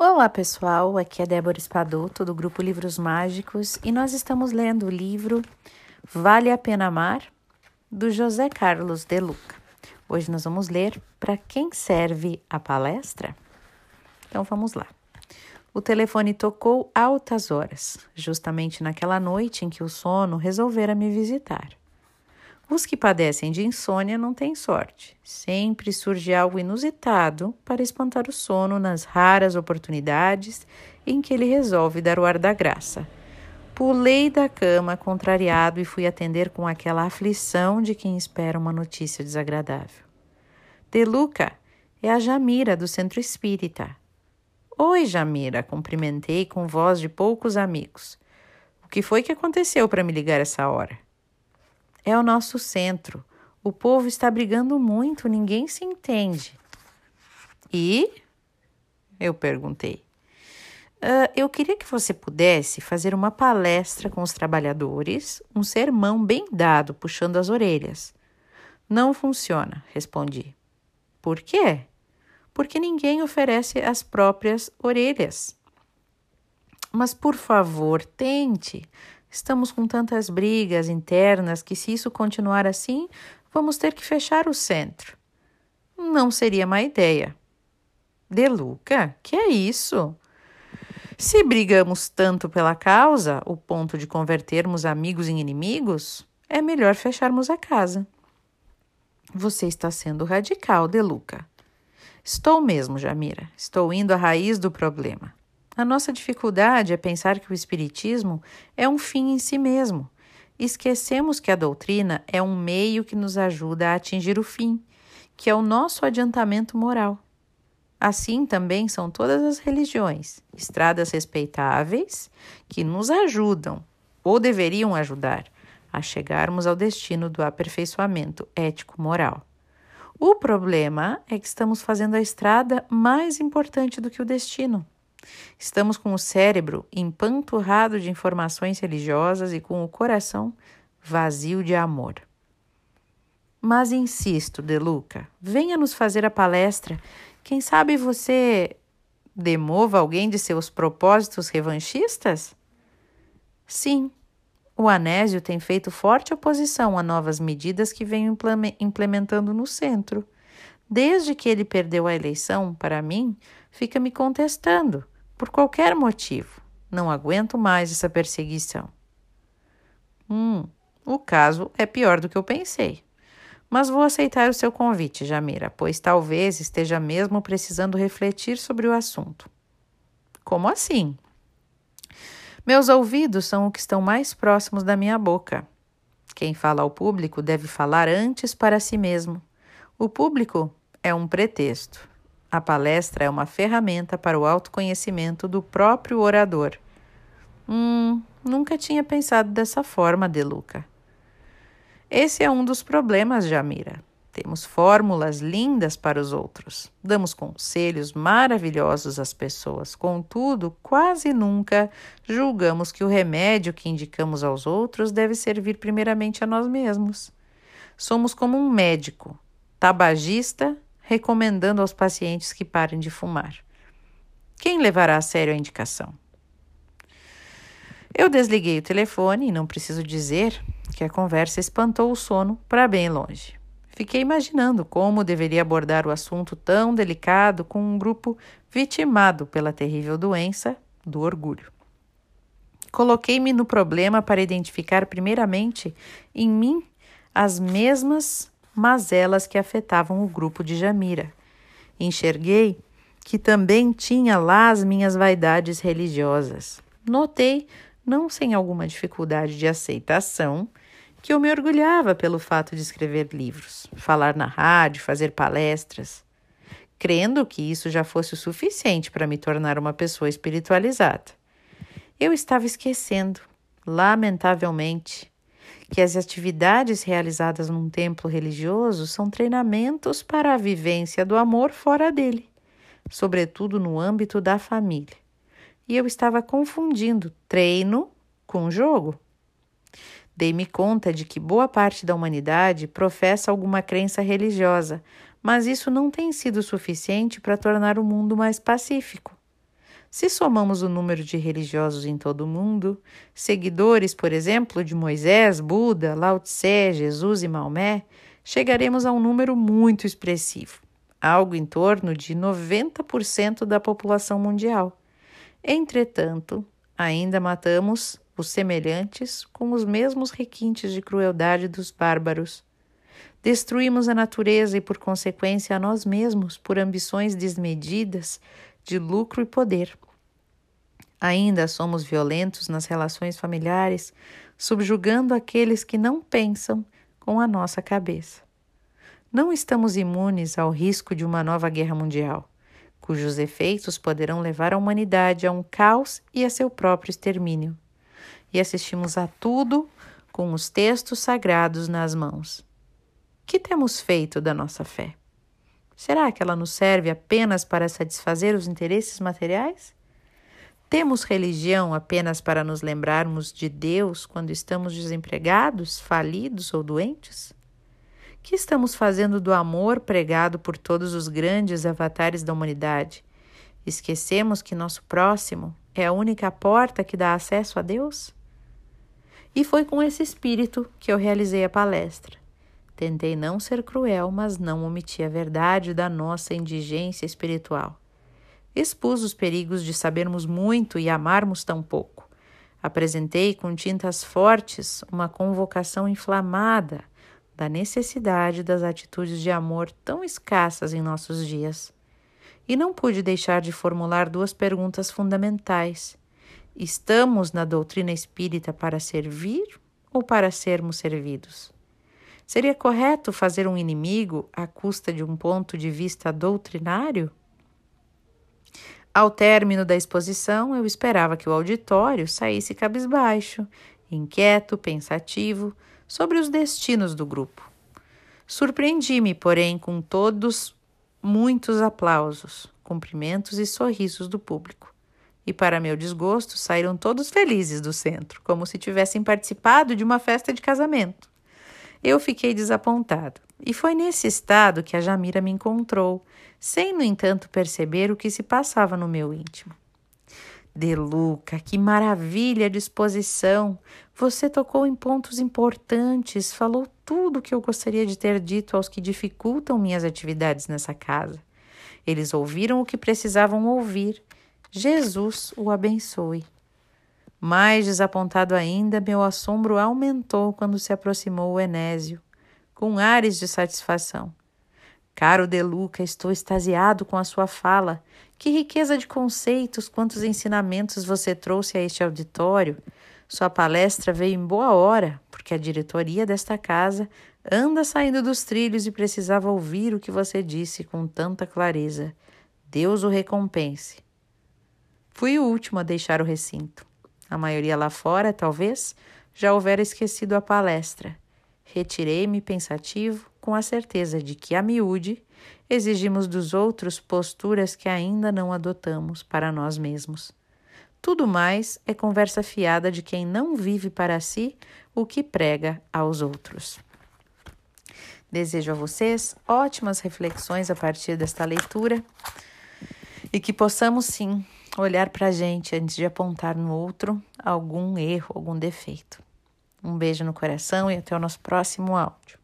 Olá pessoal, aqui é Débora Espadoto do grupo Livros Mágicos e nós estamos lendo o livro Vale a Pena Amar, do José Carlos de Luca. Hoje nós vamos ler Para quem serve a palestra? Então vamos lá. O telefone tocou altas horas, justamente naquela noite em que o sono resolvera me visitar. Os que padecem de insônia não têm sorte. Sempre surge algo inusitado para espantar o sono nas raras oportunidades em que ele resolve dar o ar da graça. Pulei da cama, contrariado, e fui atender com aquela aflição de quem espera uma notícia desagradável. Deluca, é a Jamira do Centro Espírita. Oi, Jamira, cumprimentei com voz de poucos amigos. O que foi que aconteceu para me ligar essa hora? É o nosso centro. O povo está brigando muito, ninguém se entende. E? Eu perguntei. Uh, eu queria que você pudesse fazer uma palestra com os trabalhadores, um sermão bem dado, puxando as orelhas. Não funciona, respondi. Por quê? Porque ninguém oferece as próprias orelhas. Mas, por favor, tente. Estamos com tantas brigas internas que, se isso continuar assim, vamos ter que fechar o centro. Não seria má ideia. Deluca, que é isso? Se brigamos tanto pela causa, o ponto de convertermos amigos em inimigos, é melhor fecharmos a casa. Você está sendo radical, Deluca. Estou mesmo, Jamira. Estou indo à raiz do problema. A nossa dificuldade é pensar que o Espiritismo é um fim em si mesmo. Esquecemos que a doutrina é um meio que nos ajuda a atingir o fim, que é o nosso adiantamento moral. Assim também são todas as religiões, estradas respeitáveis que nos ajudam, ou deveriam ajudar, a chegarmos ao destino do aperfeiçoamento ético-moral. O problema é que estamos fazendo a estrada mais importante do que o destino. Estamos com o cérebro empanturrado de informações religiosas e com o coração vazio de amor. Mas insisto, Deluca, venha nos fazer a palestra. Quem sabe você demova alguém de seus propósitos revanchistas? Sim, o Anésio tem feito forte oposição a novas medidas que venho implementando no centro. Desde que ele perdeu a eleição, para mim, fica me contestando, por qualquer motivo. Não aguento mais essa perseguição. Hum, o caso é pior do que eu pensei. Mas vou aceitar o seu convite, Jamira, pois talvez esteja mesmo precisando refletir sobre o assunto. Como assim? Meus ouvidos são o que estão mais próximos da minha boca. Quem fala ao público deve falar antes para si mesmo. O público é um pretexto. A palestra é uma ferramenta para o autoconhecimento do próprio orador. Hum, nunca tinha pensado dessa forma, Deluca. Esse é um dos problemas, Jamira. Temos fórmulas lindas para os outros. Damos conselhos maravilhosos às pessoas. Contudo, quase nunca julgamos que o remédio que indicamos aos outros deve servir primeiramente a nós mesmos. Somos como um médico, tabagista recomendando aos pacientes que parem de fumar. Quem levará a sério a indicação? Eu desliguei o telefone e não preciso dizer que a conversa espantou o sono para bem longe. Fiquei imaginando como deveria abordar o assunto tão delicado com um grupo vitimado pela terrível doença do orgulho. Coloquei-me no problema para identificar primeiramente em mim as mesmas mazelas que afetavam o grupo de Jamira. Enxerguei que também tinha lá as minhas vaidades religiosas. Notei, não sem alguma dificuldade de aceitação, que eu me orgulhava pelo fato de escrever livros, falar na rádio, fazer palestras, crendo que isso já fosse o suficiente para me tornar uma pessoa espiritualizada. Eu estava esquecendo, lamentavelmente, que as atividades realizadas num templo religioso são treinamentos para a vivência do amor fora dele, sobretudo no âmbito da família. E eu estava confundindo treino com jogo. Dei-me conta de que boa parte da humanidade professa alguma crença religiosa, mas isso não tem sido suficiente para tornar o mundo mais pacífico. Se somamos o número de religiosos em todo o mundo, seguidores, por exemplo, de Moisés, Buda, Lao Tse, Jesus e Maomé, chegaremos a um número muito expressivo, algo em torno de 90% da população mundial. Entretanto, ainda matamos os semelhantes com os mesmos requintes de crueldade dos bárbaros. Destruímos a natureza e, por consequência, a nós mesmos por ambições desmedidas de lucro e poder. Ainda somos violentos nas relações familiares, subjugando aqueles que não pensam com a nossa cabeça. Não estamos imunes ao risco de uma nova guerra mundial, cujos efeitos poderão levar a humanidade a um caos e a seu próprio extermínio. E assistimos a tudo com os textos sagrados nas mãos. Que temos feito da nossa fé? Será que ela nos serve apenas para satisfazer os interesses materiais? Temos religião apenas para nos lembrarmos de Deus quando estamos desempregados, falidos ou doentes? Que estamos fazendo do amor pregado por todos os grandes avatares da humanidade? Esquecemos que nosso próximo é a única porta que dá acesso a Deus? E foi com esse espírito que eu realizei a palestra. Tentei não ser cruel, mas não omiti a verdade da nossa indigência espiritual. Expus os perigos de sabermos muito e amarmos tão pouco. Apresentei com tintas fortes uma convocação inflamada da necessidade das atitudes de amor tão escassas em nossos dias. E não pude deixar de formular duas perguntas fundamentais: Estamos na doutrina espírita para servir ou para sermos servidos? Seria correto fazer um inimigo à custa de um ponto de vista doutrinário? Ao término da exposição, eu esperava que o auditório saísse cabisbaixo, inquieto, pensativo sobre os destinos do grupo. Surpreendi-me, porém, com todos muitos aplausos, cumprimentos e sorrisos do público. E, para meu desgosto, saíram todos felizes do centro, como se tivessem participado de uma festa de casamento. Eu fiquei desapontado. E foi nesse estado que a Jamira me encontrou, sem, no entanto, perceber o que se passava no meu íntimo. Deluca, que maravilha de exposição! Você tocou em pontos importantes, falou tudo o que eu gostaria de ter dito aos que dificultam minhas atividades nessa casa. Eles ouviram o que precisavam ouvir. Jesus o abençoe. Mais desapontado ainda, meu assombro aumentou quando se aproximou o Enésio, com ares de satisfação. Caro De Luca, estou extasiado com a sua fala. Que riqueza de conceitos, quantos ensinamentos você trouxe a este auditório. Sua palestra veio em boa hora, porque a diretoria desta casa anda saindo dos trilhos e precisava ouvir o que você disse com tanta clareza. Deus o recompense. Fui o último a deixar o recinto. A maioria lá fora, talvez, já houvera esquecido a palestra. Retirei-me pensativo, com a certeza de que, a miúde, exigimos dos outros posturas que ainda não adotamos para nós mesmos. Tudo mais é conversa fiada de quem não vive para si o que prega aos outros. Desejo a vocês ótimas reflexões a partir desta leitura e que possamos sim olhar para a gente antes de apontar no outro algum erro, algum defeito. Um beijo no coração e até o nosso próximo áudio.